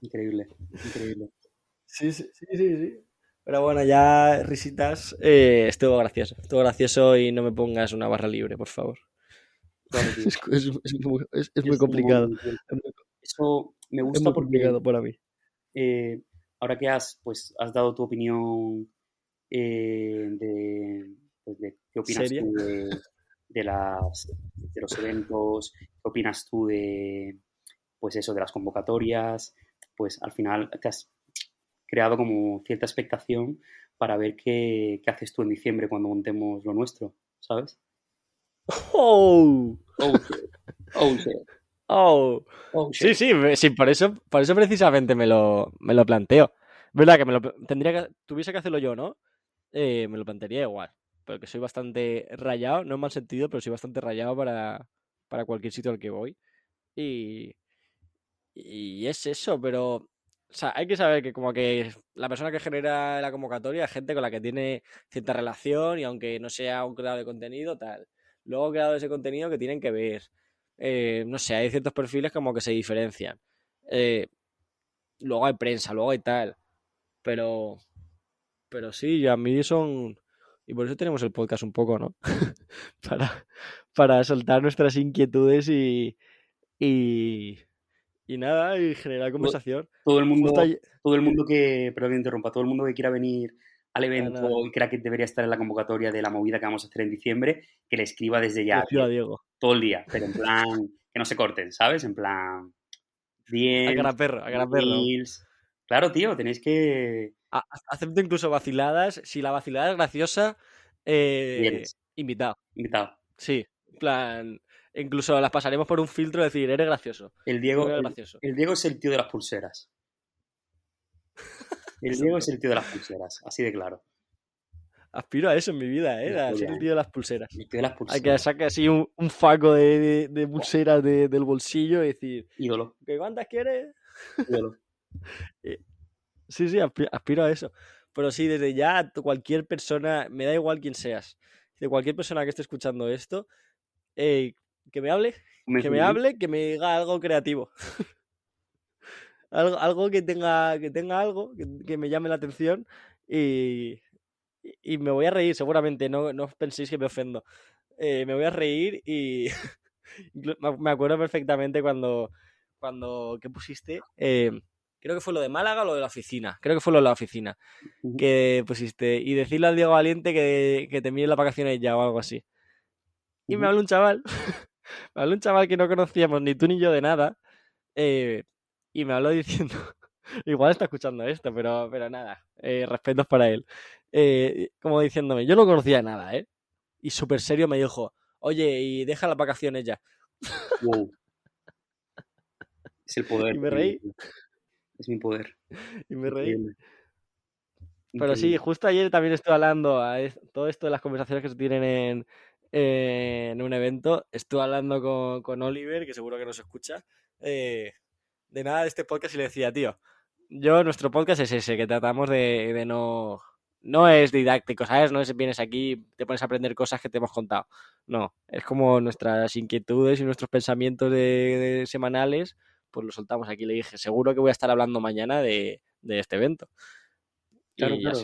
Increíble, increíble. Sí, sí, sí, sí. Pero bueno, ya risitas. Eh, estuvo gracioso. Estuvo gracioso y no me pongas una barra libre, por favor. [LAUGHS] es, muy, complicado. Eso me gusta muy complicado para mí. Eh, ahora que has, pues, has dado tu opinión eh, de, pues, de, qué opinas tú de, las, de los eventos, qué opinas tú de, pues eso, de las convocatorias, pues al final te has creado como cierta expectación para ver qué, qué haces tú en diciembre cuando montemos lo nuestro, ¿sabes? Oh. Oh, oh, oh. oh sí, sí, sí, por eso, por eso precisamente me lo, me lo planteo. Verdad que me lo tendría que, tuviese que hacerlo yo, ¿no? Eh, me lo plantearía igual. Porque soy bastante rayado, no en mal sentido, pero soy bastante rayado para, para cualquier sitio al que voy. Y, y es eso, pero o sea, hay que saber que como que la persona que genera la convocatoria es gente con la que tiene cierta relación y aunque no sea un creador de contenido, tal. Luego he creado ese contenido que tienen que ver. Eh, no sé, hay ciertos perfiles como que se diferencian. Eh, luego hay prensa, luego hay tal. Pero, pero sí, a mí son... Y por eso tenemos el podcast un poco, ¿no? [LAUGHS] para, para soltar nuestras inquietudes y, y, y nada, y generar conversación. Todo el mundo, todo el mundo que, perdón que interrumpa, todo el mundo que quiera venir al evento y crea que debería estar en la convocatoria de la movida que vamos a hacer en diciembre, que le escriba desde ya. Diego. Todo el día, pero en plan, que no se corten, ¿sabes? En plan, bien. A cara perro, a cara perro. Claro, tío, tenéis que... Acepto incluso vaciladas. Si la vacilada es graciosa, eh, invitado. Invitado. Sí, en plan... Incluso las pasaremos por un filtro de decir, eres gracioso. El Diego, gracioso. El, Diego es el tío de las pulseras. [LAUGHS] El Diego es el tío de las pulseras, así de claro. Aspiro a eso en mi vida, ¿eh? A ser el tío de las pulseras. El tío de las pulseras. Hay que sacar así un, faco de, de, pulseras del bolsillo y decir... Ídolo. ¿Qué cuántas quieres? Ídolo. Eh, sí, sí, aspiro a eso. Pero sí, desde ya, cualquier persona, me da igual quién seas, de cualquier persona que esté escuchando esto, eh, que me hable, que me hable, que me diga algo creativo. [LAUGHS] algo, algo que tenga, que tenga algo, que, me llame la atención y, y, me voy a reír seguramente, no, no penséis que me ofendo. Eh, me voy a reír y [LAUGHS] me acuerdo perfectamente cuando, cuando ¿qué pusiste? Eh, creo que fue lo de Málaga o lo de la oficina. Creo que fue lo de la oficina. Que pusiste. Y decirle al Diego Valiente que, que te mire las vacaciones ya o algo así. Y me habló un chaval. [LAUGHS] me habló un chaval que no conocíamos ni tú ni yo de nada. Eh, y me habló diciendo. [LAUGHS] Igual está escuchando esto, pero, pero nada. Eh, respetos para él. Eh, como diciéndome, yo no conocía nada, ¿eh? Y súper serio me dijo, oye, y deja las vacaciones ya. Wow. [LAUGHS] Es el poder. Y me reí. Es mi poder. [LAUGHS] Y me reí. Pero sí, justo ayer también estuve hablando a todo esto de las conversaciones que se tienen en, en un evento. Estuve hablando con, con, Oliver, que seguro que nos escucha, eh, de nada de este podcast y le decía, tío, yo, nuestro podcast es ese, que tratamos de, de no... No es didáctico, ¿sabes? No es vienes aquí te pones a aprender cosas que te hemos contado. No, es como nuestras inquietudes y nuestros pensamientos de semanales pues lo soltamos aquí. Le dije, seguro que voy a estar hablando mañana de, este evento. Claro, claro.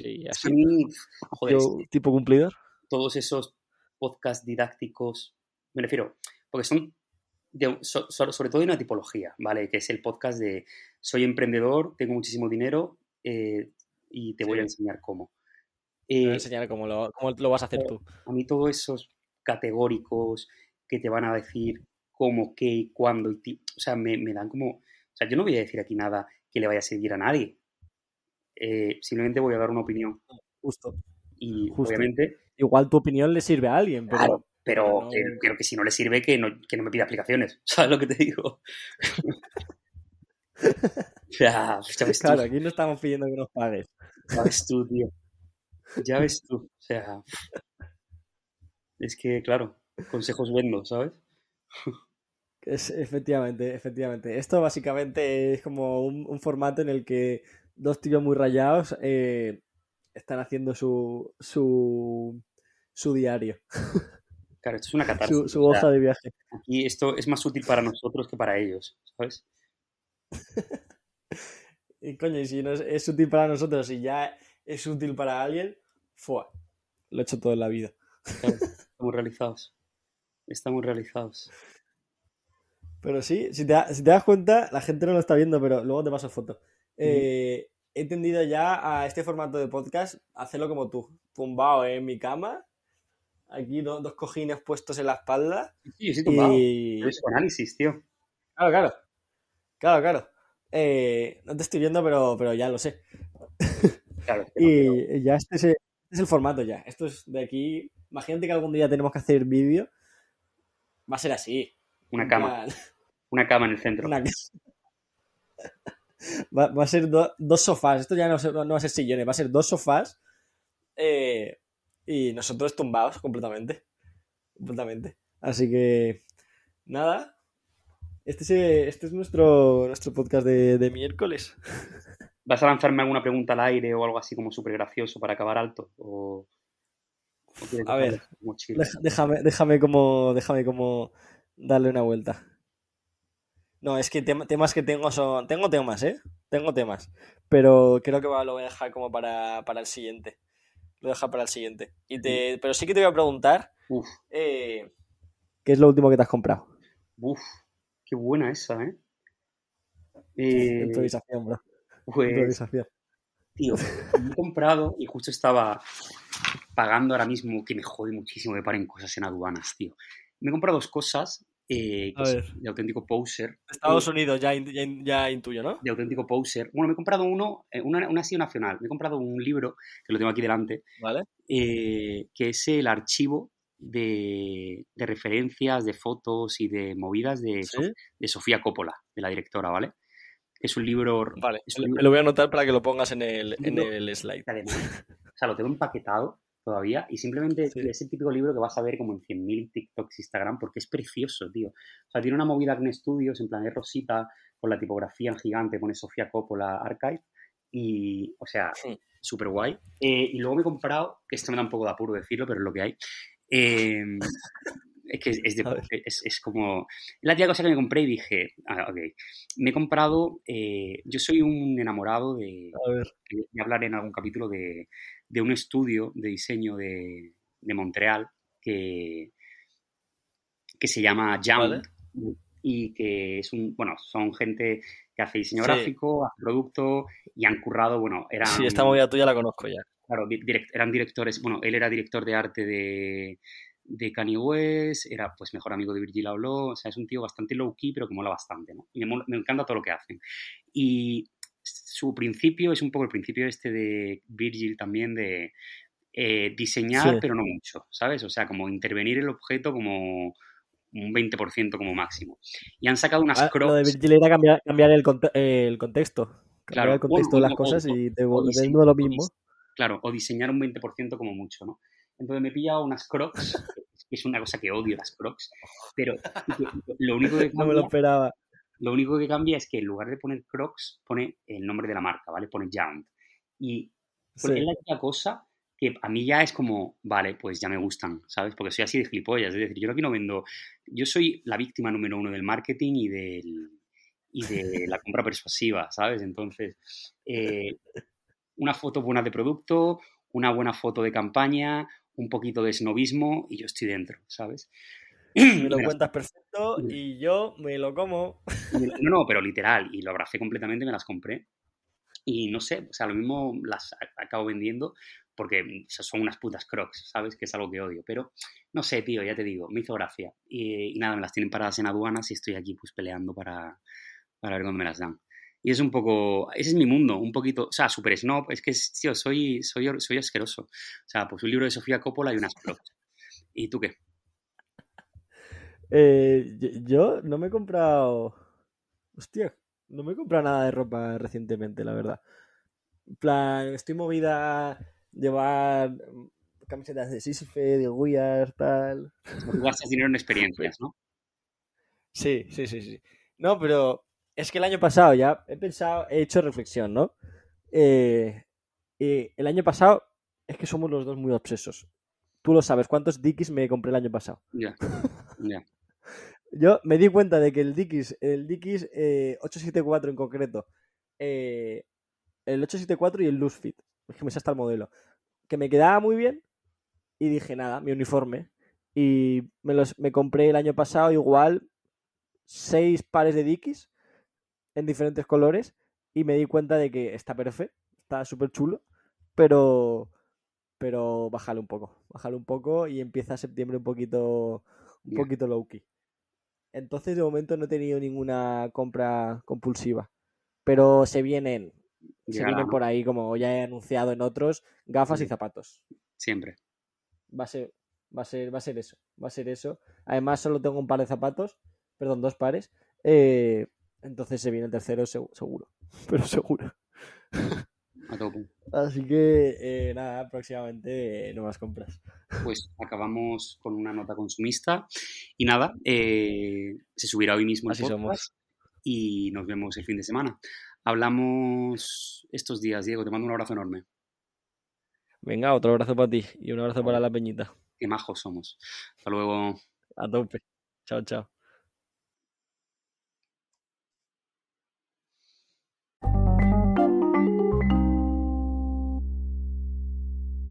joder, tipo cumplidor. Todos esos podcasts didácticos, me refiero, porque son sobre todo de una tipología, ¿vale? Que es el podcast de soy emprendedor, tengo muchísimo dinero eh, y te voy a enseñar cómo. te voy a eh, enseñar cómo lo, cómo lo vas a hacer tú. A mí todos esos categóricos que te van a decir cómo, qué y cuándo. Y o sea, me, dan como... O sea, yo no voy a decir aquí nada que le vaya a seguir a nadie. Eh, simplemente voy a dar una opinión. Justo. Y obviamente igual tu opinión le sirve a alguien, pero... Claro, pero creo que si no le sirve que no, que no me pida aplicaciones, [LAUGHS] ¿sabes lo que te digo? [LAUGHS] sea, ya ves Claro, aquí no estamos pidiendo que nos pagues. Ya ves tú, tío. Ya ves tú. O sea, es que, claro, consejos vendo, ¿sabes? [LAUGHS] Es, efectivamente, efectivamente. Esto básicamente es como un, formato en el que dos tíos muy rayados eh, están haciendo su, su, su diario. [LAUGHS] Claro, esto es una catarsis. Su, hoja de viaje. Aquí esto es más útil para nosotros que para ellos, ¿sabes? [LAUGHS] y coño, y si no es, útil para nosotros y ya es útil para alguien, fue. Lo he hecho todo en la vida. [LAUGHS] estamos realizados. Estamos realizados. Pero sí, si te, das cuenta, la gente no lo está viendo, pero luego te paso foto. Eh, he tendido ya a este formato de podcast hacerlo como tú, tumbado en mi cama, aquí dos cojines puestos en la espalda. Sí, sí, tumbado. Y... Es análisis, tío. Claro, claro. Claro, claro. Eh, no te estoy viendo, pero, pero ya lo sé. Claro, [LAUGHS] y ya este, este es, el formato ya. Esto es de aquí. Imagínate que algún día tenemos que hacer vídeo. Va a ser así. Una cama. Una cama en el centro. [LAUGHS] Va, a ser dos sofás. Esto ya no, va a ser sillones, va a ser dos sofás. Eh, y nosotros tumbados completamente. Completamente. Así que, nada. Este es, este es nuestro, nuestro podcast de, miércoles. [LAUGHS] ¿Vas a lanzarme alguna pregunta al aire o algo así como súper gracioso para acabar alto? a ver, déjame, déjame como, déjame como darle una vuelta. No, es que temas que tengo son. Tengo temas, ¿eh? Tengo temas. Pero creo que lo voy a dejar como para, el siguiente. Lo voy a dejar para el siguiente. Y te, pero sí que te voy a preguntar. Eh, ¿Qué es lo último que te has comprado? Uf, qué buena esa, ¿eh? eh Improvisación, bro. Pues, Improvisación. Tío, me he comprado y justo estaba pagando ahora mismo, que me jode muchísimo que paren cosas en aduanas, tío. Me he comprado dos cosas eh, de auténtico poser. Estados Unidos, ya, ya, intuyo, ¿no? De auténtico poser. Bueno, me he comprado uno, eh, una, una así nacional. Me he comprado un libro, que lo tengo aquí delante, ¿Vale? Eh, que es el archivo de, referencias, de fotos y de movidas de, de Sofía Coppola, de la directora, ¿vale? Es un libro. Vale, me lo voy a anotar para que lo pongas en el, en el slide. [LAUGHS] o sea, lo tengo empaquetado todavía y simplemente es el típico libro que vas a ver como en 100.000 TikToks Instagram porque es precioso, tío. O sea, tiene una movida en estudios en plan de rosita con la tipografía en gigante, pone Sofía Coppola Archive y, o sea, súper guay. Eh, y luego me he comprado, que esto me da un poco de apuro decirlo, pero es lo que hay. Em, [LAUGHS] es que es, es, es, como... La tía cosa que me compré y dije, ah, ok, me he comprado, eh, yo soy un enamorado de, a ver. de hablar en algún capítulo de, de un estudio de diseño de, de Montreal que, que se llama Jump y que es un, bueno, son gente que hace diseño gráfico, hace producto y han currado, bueno, eran... Sí, esta movida tuya la conozco ya. Claro, eran directores, bueno, él era director de arte de, de Kanye West, era pues mejor amigo de Virgil Abloh, o sea, es un tío bastante low-key, pero que mola bastante, ¿no? Y me, me, encanta todo lo que hacen. Y su principio es un poco el principio este de Virgil también de eh, diseñar, pero no mucho, ¿sabes? O sea, como intervenir el objeto como un 20% como máximo. Y han sacado unas crocs. Lo de Virgil era cambiar, cambiar el, el, contexto. Cambiar el contexto de las cosas y te vuelve lo mismo. Claro, o diseñar un 20% como mucho, ¿no? Entonces me he pillado unas crocs, [LAUGHS] que es una cosa que odio las crocs, pero lo único que... [LAUGHS] no me lo esperaba. Lo único que cambia es que en lugar de poner Crocs, pone el nombre de la marca, ¿vale? Pone Giant. Y es la cosa que a mí ya es como, vale, pues ya me gustan, ¿sabes? Porque soy así de gilipollas. Es decir, yo aquí no vendo. Yo soy la víctima número uno del marketing y del y de la [LAUGHS] compra persuasiva, ¿sabes? Entonces, eh, una foto buena de producto, una buena foto de campaña, un poquito de snobismo y yo estoy dentro, ¿sabes? [CLEARS THROAT] Me lo cuentas perfecto y yo me lo como. No, no, pero literal, y lo abracé completamente, me las compré. Y no sé, o sea, lo mismo las acabo vendiendo porque son unas putas crocs, ¿sabes? Que es algo que odio. Pero no sé, tío, ya te digo, me hizo gracia. Y, nada, me las tienen paradas en aduanas y estoy aquí pues peleando para, para ver dónde me las dan. Y es un poco, ese es mi mundo, un poquito, o sea, super snob, es que, tío, soy, soy, soy asqueroso. O sea, pues un libro de Sofía Coppola y unas flores. ¿Y tú qué? Eh, yo no me he comprado. Hostia, no me he comprado nada de ropa recientemente, la verdad. En plan, estoy movida a llevar camisetas de Sisyphe, de Weir, tal. Gastas dinero en experiencias, ¿no? Sí, sí, sí, sí. No, pero es que el año pasado ya he pensado, he hecho reflexión, ¿no? Eh, el año pasado es que somos los dos muy obsesos. Tú lo sabes, ¿cuántos Dickies me compré el año pasado? Ya, ya. [LAUGHS] Yo me di cuenta de que el Dickies, el Dickies 874 eh, en concreto, eh, el 874 y el Loose Fit, es que me sé hasta el modelo, que me quedaba muy bien y dije, nada, mi uniforme. Y me, los, me compré el año pasado igual seis pares de Dickies en diferentes colores y me di cuenta de que está perfecto, está súper chulo, pero pero bájale un poco, bájale un poco y empieza septiembre un poquito un poquito low key. Entonces, de momento no he tenido ninguna compra compulsiva. Pero se vienen, se vienen por ahí, como ya he anunciado en otros, gafas y zapatos. Siempre. Va a ser, va a ser, va a ser eso. Va a ser eso. Además, solo tengo un par de zapatos, perdón, dos pares. Eh, entonces se viene el tercero seguro. [LAUGHS] Pero seguro. [LAUGHS] Así que eh, nada, próximamente eh, nuevas compras. Pues acabamos con una nota consumista y nada, eh, se subirá hoy mismo el Así somos. y nos vemos el fin de semana. Hablamos estos días, Diego, te mando un abrazo enorme. Venga, otro abrazo para ti y un abrazo para la peñita. Qué majos somos. Hasta luego. A tope. Chao, chao.